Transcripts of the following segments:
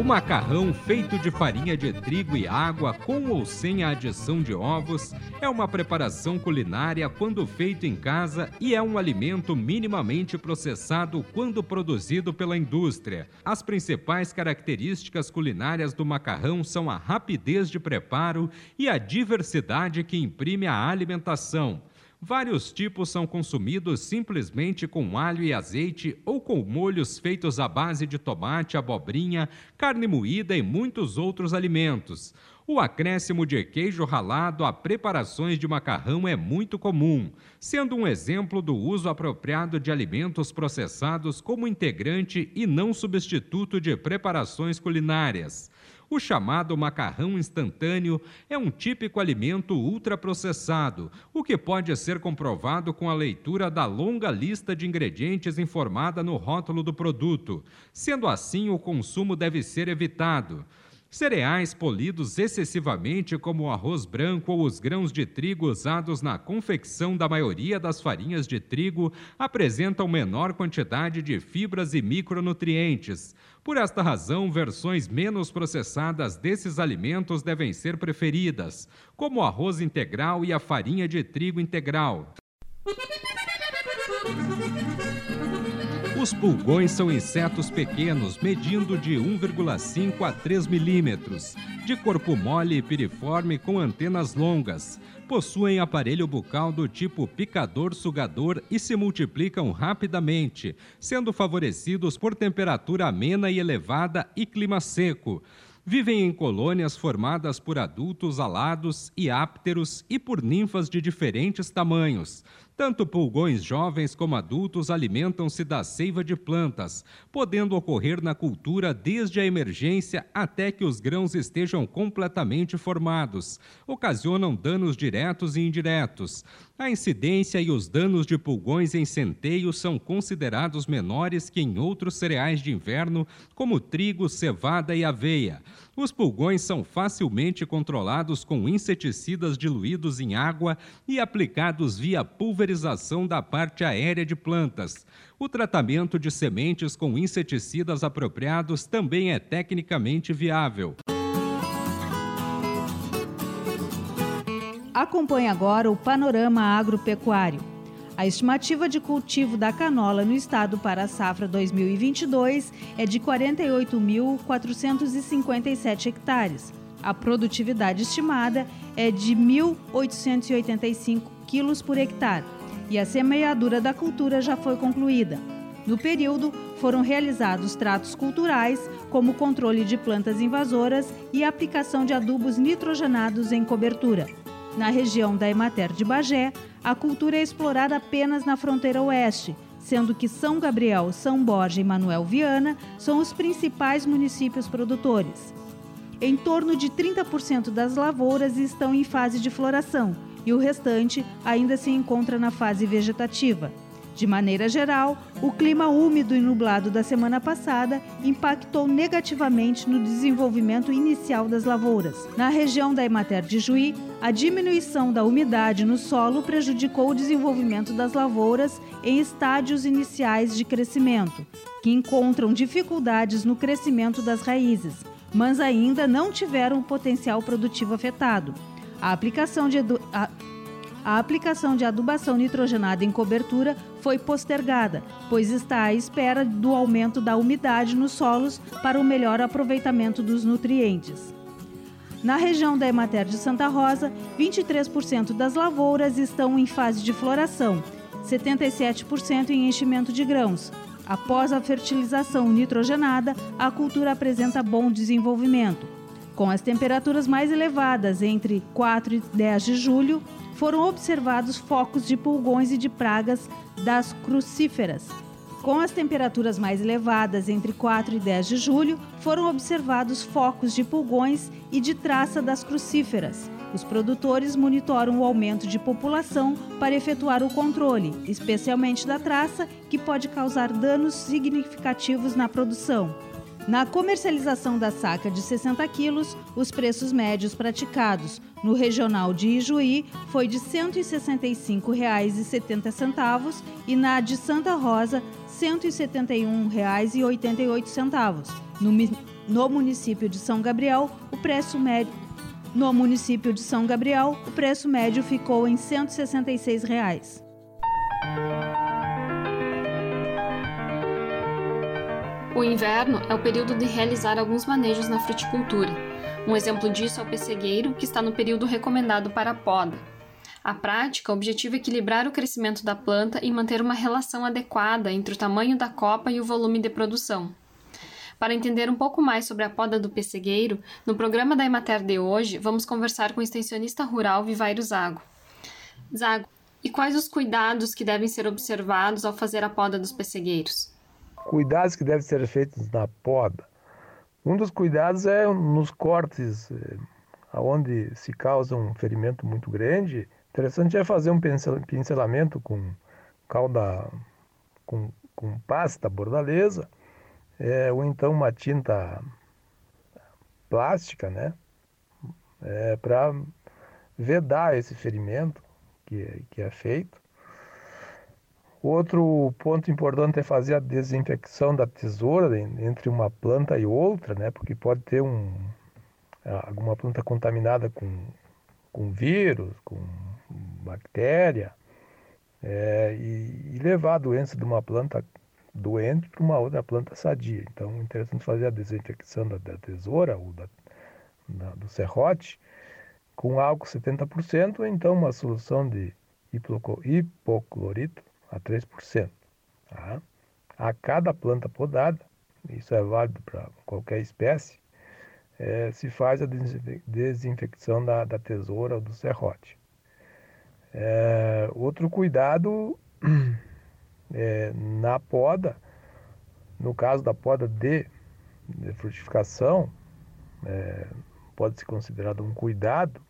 O macarrão feito de farinha de trigo e água, com ou sem a adição de ovos, é uma preparação culinária quando feito em casa e é um alimento minimamente processado quando produzido pela indústria. As principais características culinárias do macarrão são a rapidez de preparo e a diversidade que imprime a alimentação. Vários tipos são consumidos simplesmente com alho e azeite ou com molhos feitos à base de tomate, abobrinha, carne moída e muitos outros alimentos. O acréscimo de queijo ralado a preparações de macarrão é muito comum, sendo um exemplo do uso apropriado de alimentos processados como integrante e não substituto de preparações culinárias. O chamado macarrão instantâneo é um típico alimento ultraprocessado, o que pode ser comprovado com a leitura da longa lista de ingredientes informada no rótulo do produto. Sendo assim, o consumo deve ser evitado. Cereais polidos excessivamente, como o arroz branco ou os grãos de trigo usados na confecção da maioria das farinhas de trigo, apresentam menor quantidade de fibras e micronutrientes. Por esta razão, versões menos processadas desses alimentos devem ser preferidas, como o arroz integral e a farinha de trigo integral. Os pulgões são insetos pequenos, medindo de 1,5 a 3 milímetros, de corpo mole e piriforme com antenas longas. Possuem aparelho bucal do tipo picador-sugador e se multiplicam rapidamente, sendo favorecidos por temperatura amena e elevada e clima seco. Vivem em colônias formadas por adultos alados e ápteros e por ninfas de diferentes tamanhos. Tanto pulgões jovens como adultos alimentam-se da seiva de plantas, podendo ocorrer na cultura desde a emergência até que os grãos estejam completamente formados. Ocasionam danos diretos e indiretos. A incidência e os danos de pulgões em centeio são considerados menores que em outros cereais de inverno, como trigo, cevada e aveia. Os pulgões são facilmente controlados com inseticidas diluídos em água e aplicados via pulverização da parte aérea de plantas. O tratamento de sementes com inseticidas apropriados também é tecnicamente viável. Acompanhe agora o panorama agropecuário. A estimativa de cultivo da canola no estado para a safra 2022 é de 48.457 hectares. A produtividade estimada é de 1.885 quilos por hectare e a semeadura da cultura já foi concluída. No período, foram realizados tratos culturais, como controle de plantas invasoras e aplicação de adubos nitrogenados em cobertura. Na região da Emater de Bagé, a cultura é explorada apenas na fronteira oeste, sendo que São Gabriel, São Borja e Manuel Viana são os principais municípios produtores. Em torno de 30% das lavouras estão em fase de floração e o restante ainda se encontra na fase vegetativa. De maneira geral, o clima úmido e nublado da semana passada impactou negativamente no desenvolvimento inicial das lavouras. Na região da Emater de Juí, a diminuição da umidade no solo prejudicou o desenvolvimento das lavouras em estádios iniciais de crescimento, que encontram dificuldades no crescimento das raízes, mas ainda não tiveram o potencial produtivo afetado. A aplicação de a a aplicação de adubação nitrogenada em cobertura foi postergada, pois está à espera do aumento da umidade nos solos para o melhor aproveitamento dos nutrientes. Na região da Emater de Santa Rosa, 23% das lavouras estão em fase de floração, 77% em enchimento de grãos. Após a fertilização nitrogenada, a cultura apresenta bom desenvolvimento. Com as temperaturas mais elevadas entre 4 e 10 de julho, foram observados focos de pulgões e de pragas das crucíferas. Com as temperaturas mais elevadas entre 4 e 10 de julho, foram observados focos de pulgões e de traça das crucíferas. Os produtores monitoram o aumento de população para efetuar o controle, especialmente da traça, que pode causar danos significativos na produção. Na comercialização da saca de 60 quilos, os preços médios praticados no regional de Ijuí foi de R$ 165,70 e na de Santa Rosa, R$ 171,88. No, no município de São Gabriel, o preço médio no município de São Gabriel, o preço médio ficou em 166 reais. O inverno é o período de realizar alguns manejos na fruticultura. Um exemplo disso é o pessegueiro, que está no período recomendado para a poda. A prática, o objetivo é equilibrar o crescimento da planta e manter uma relação adequada entre o tamanho da copa e o volume de produção. Para entender um pouco mais sobre a poda do pessegueiro, no programa da Emater de hoje, vamos conversar com o extensionista rural Vivairo Zago. Zago, e quais os cuidados que devem ser observados ao fazer a poda dos pessegueiros? Cuidados que devem ser feitos na poda. Um dos cuidados é nos cortes, eh, aonde se causa um ferimento muito grande. Interessante é fazer um pincelamento com calda, com, com pasta bordaleza, é, ou então uma tinta plástica, né? É, para vedar esse ferimento que, que é feito. Outro ponto importante é fazer a desinfecção da tesoura entre uma planta e outra, né? Porque pode ter um, alguma planta contaminada com, com vírus, com bactéria, é, e, e, levar a doença de uma planta doente para uma outra planta sadia. Então, é interessante fazer a desinfecção da, da tesoura ou da, da, do serrote com álcool 70%, ou então uma solução de hipoclorito a 3%. Tá? A cada planta podada, isso é válido para qualquer espécie, é, se faz a desinfecção da, da tesoura ou do serrote. É, outro cuidado é, na poda, no caso da poda de, de frutificação, é, pode ser considerado um cuidado,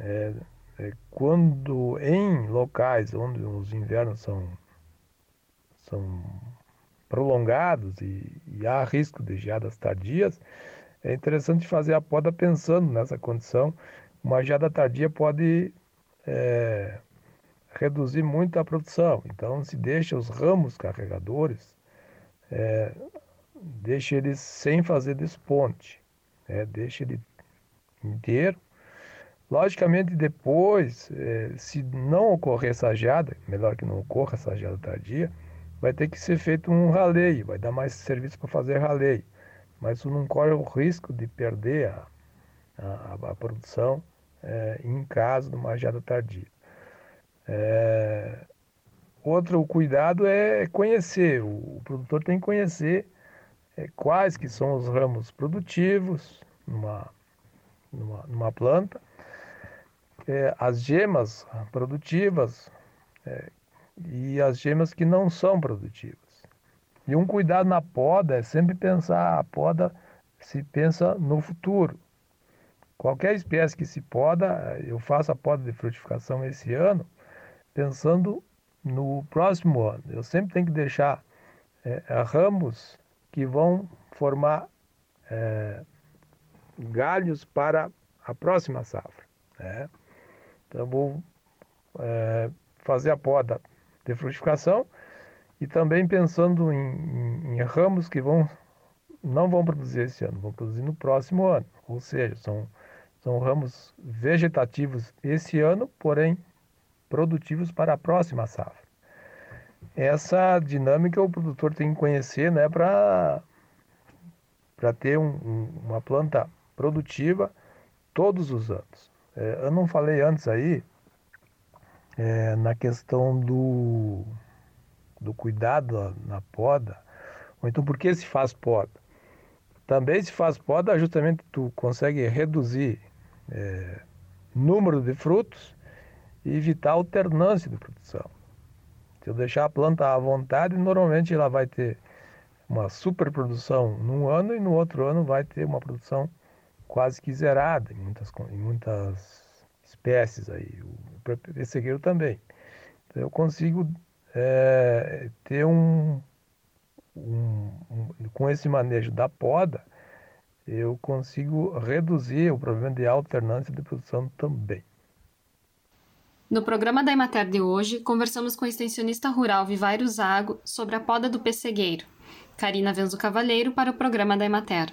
é, quando em locais onde os invernos são, são prolongados e, e há risco de geadas tardias, é interessante fazer a poda pensando nessa condição. Uma geada tardia pode é, reduzir muito a produção. Então, se deixa os ramos carregadores, é, deixa eles sem fazer desponte, é, deixa ele inteiro Logicamente, depois, eh, se não ocorrer essa geada, melhor que não ocorra essa geada tardia, vai ter que ser feito um raleio, vai dar mais serviço para fazer raleio. Mas isso não corre o risco de perder a, a, a produção eh, em caso de uma geada tardia. É, outro cuidado é conhecer, o, o produtor tem que conhecer é, quais que são os ramos produtivos numa, numa, numa planta, é, as gemas produtivas é, e as gemas que não são produtivas. E um cuidado na poda é sempre pensar, a poda se pensa no futuro. Qualquer espécie que se poda, eu faço a poda de frutificação esse ano, pensando no próximo ano. Eu sempre tenho que deixar é, ramos que vão formar é, galhos para a próxima safra. Né? Então, vou é, fazer a poda de frutificação e também pensando em, em, em, ramos que vão, não vão produzir esse ano, vão produzir no próximo ano. Ou seja, são, são ramos vegetativos esse ano, porém produtivos para a próxima safra. Essa dinâmica o produtor tem que conhecer né, para ter um, um, uma planta produtiva todos os anos. É, eu não falei antes aí é, na questão do, do cuidado na poda, ou então por que se faz poda. Também se faz poda justamente tu consegue reduzir é, número de frutos e evitar alternância de produção. Se eu deixar a planta à vontade, normalmente ela vai ter uma superprodução num ano e no outro ano vai ter uma produção quase que zerada em muitas, em muitas espécies aí, o pessegueiro também. Então eu consigo é, ter um, um, um, com esse manejo da poda, eu consigo reduzir o problema de alternância de produção também. No programa da Emater de hoje, conversamos com o extensionista rural Vivairo Zago sobre a poda do pessegueiro. Karina Venzo Cavalheiro para o programa da Emater.